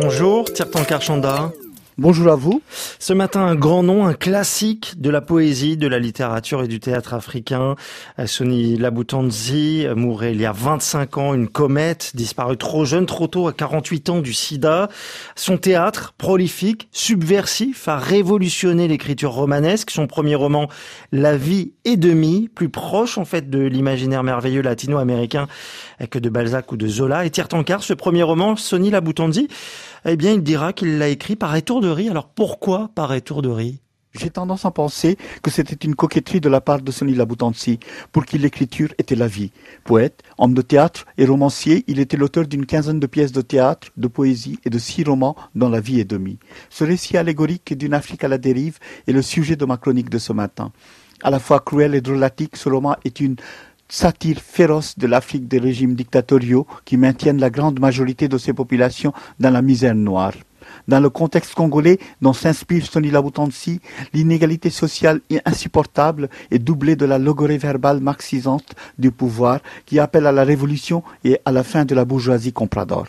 Bonjour, Tirtan Karchanda. Bonjour à vous. Ce matin, un grand nom, un classique de la poésie, de la littérature et du théâtre africain. Sonny Laboutanzi mourait il y a 25 ans, une comète, disparue trop jeune, trop tôt, à 48 ans du sida. Son théâtre, prolifique, subversif, a révolutionné l'écriture romanesque. Son premier roman, La vie et demi, plus proche en fait de l'imaginaire merveilleux latino-américain que de Balzac ou de Zola. Et Tire Tankard, ce premier roman, Sonny Laboutanzi, eh bien, il dira qu'il l'a écrit par étourderie. Alors pourquoi par étourderie j'ai tendance à penser que c'était une coquetterie de la part de Sonny Laboutancy, pour qui l'écriture était la vie. Poète, homme de théâtre et romancier, il était l'auteur d'une quinzaine de pièces de théâtre, de poésie et de six romans dont La vie est demi. Ce récit allégorique d'une Afrique à la dérive est le sujet de ma chronique de ce matin. À la fois cruel et drôlatique, ce roman est une satire féroce de l'Afrique des régimes dictatoriaux qui maintiennent la grande majorité de ces populations dans la misère noire. Dans le contexte congolais dont s'inspire Sonny Laboutansi, l'inégalité sociale est insupportable et doublée de la logorée verbale marxisante du pouvoir qui appelle à la révolution et à la fin de la bourgeoisie comprador.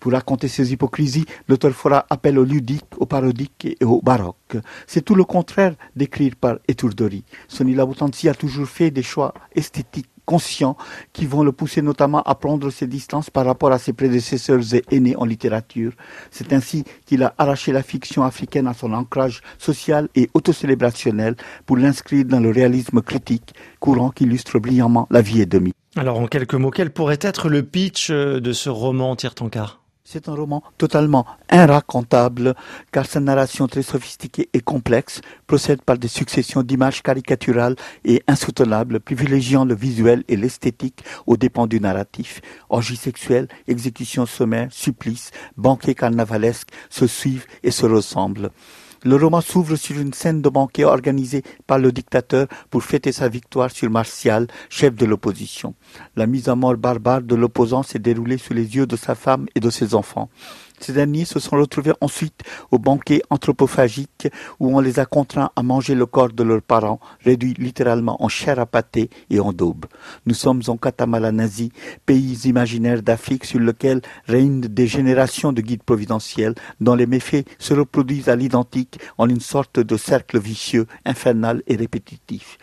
Pour raconter ces hypocrisies, l'auteur fera appel au ludique, au parodique et au baroque. C'est tout le contraire d'écrire par étourderie. Sonny Laboutansi a toujours fait des choix esthétiques conscients qui vont le pousser notamment à prendre ses distances par rapport à ses prédécesseurs et aînés en littérature. C'est ainsi qu'il a arraché la fiction africaine à son ancrage social et autocélébrationnel pour l'inscrire dans le réalisme critique, courant qui illustre brillamment la vie et demi. Alors en quelques mots, quel pourrait être le pitch euh, de ce roman ton c'est un roman totalement inracontable, car sa narration très sophistiquée et complexe procède par des successions d'images caricaturales et insoutenables, privilégiant le visuel et l'esthétique aux dépens du narratif. Orgie sexuelle, exécution sommaire, supplice, banquet carnavalesque se suivent et se ressemblent. Le roman s'ouvre sur une scène de banquet organisée par le dictateur pour fêter sa victoire sur Martial, chef de l'opposition. La mise à mort barbare de l'opposant s'est déroulée sous les yeux de sa femme et de ses enfants. Ces derniers se sont retrouvés ensuite au banquet anthropophagique où on les a contraints à manger le corps de leurs parents, réduits littéralement en chair à pâté et en daube. Nous sommes en Katamalanazi, pays imaginaire d'Afrique sur lequel règnent des générations de guides providentiels dont les méfaits se reproduisent à l'identique en une sorte de cercle vicieux, infernal et répétitif.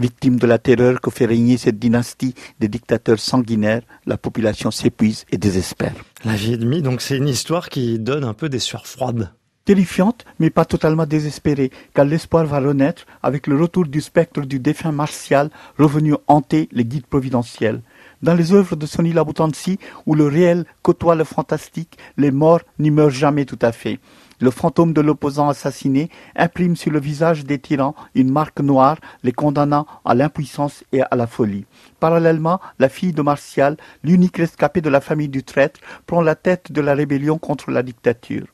Victime de la terreur que fait régner cette dynastie des dictateurs sanguinaires, la population s'épuise et désespère. La vie et demie, donc c'est une histoire qui donne un peu des sueurs froides. Terrifiante, mais pas totalement désespérée, car l'espoir va renaître avec le retour du spectre du défunt martial revenu hanter les guides providentiels. Dans les œuvres de Sonny Laboutansi, où le réel côtoie le fantastique, les morts n'y meurent jamais tout à fait. Le fantôme de l'opposant assassiné imprime sur le visage des tyrans une marque noire, les condamnant à l'impuissance et à la folie. Parallèlement, la fille de Martial, l'unique rescapée de la famille du traître, prend la tête de la rébellion contre la dictature.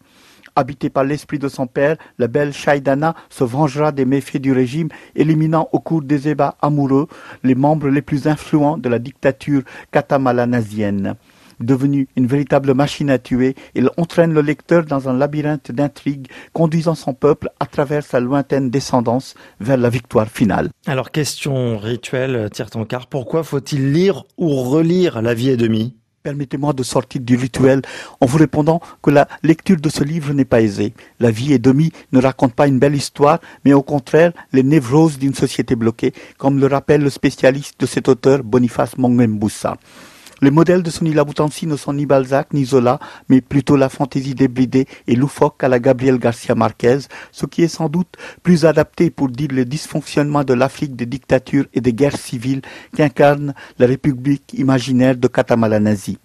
Habitée par l'esprit de son père, la belle Shaidana se vengera des méfaits du régime, éliminant au cours des ébats amoureux les membres les plus influents de la dictature catamalanasienne. Devenue une véritable machine à tuer, il entraîne le lecteur dans un labyrinthe d'intrigues, conduisant son peuple à travers sa lointaine descendance vers la victoire finale. Alors, question rituelle, Tirtankar, pourquoi faut-il lire ou relire La vie et demie Permettez-moi de sortir du rituel en vous répondant que la lecture de ce livre n'est pas aisée. La vie et demi ne raconte pas une belle histoire, mais au contraire les névroses d'une société bloquée, comme le rappelle le spécialiste de cet auteur Boniface Mongemboussa. Les modèles de Sonny Laboutansi ne sont ni Balzac ni Zola, mais plutôt la fantaisie débridée et loufoque à la Gabriel Garcia Marquez, ce qui est sans doute plus adapté pour dire le dysfonctionnement de l'Afrique des dictatures et des guerres civiles qu'incarne la République imaginaire de Katamalanazi.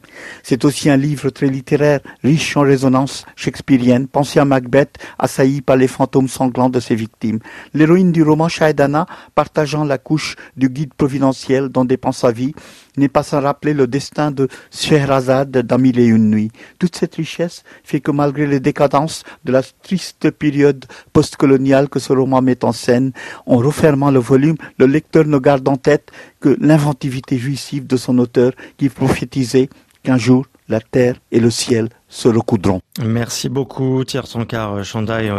C'est aussi un livre très littéraire, riche en résonances shakespeariennes, pensé à Macbeth, assailli par les fantômes sanglants de ses victimes. L'héroïne du roman Shaedana, partageant la couche du guide providentiel dont dépend sa vie, n'est pas sans rappeler le destin de Scheherazade dans Mille et une nuits. Toute cette richesse fait que malgré les décadences de la triste période postcoloniale que ce roman met en scène, en refermant le volume, le lecteur ne garde en tête que l'inventivité jouissive de son auteur qui prophétisait qu'un jour la terre et le ciel se recoudront. Merci beaucoup Thierry Sankar Chandaï.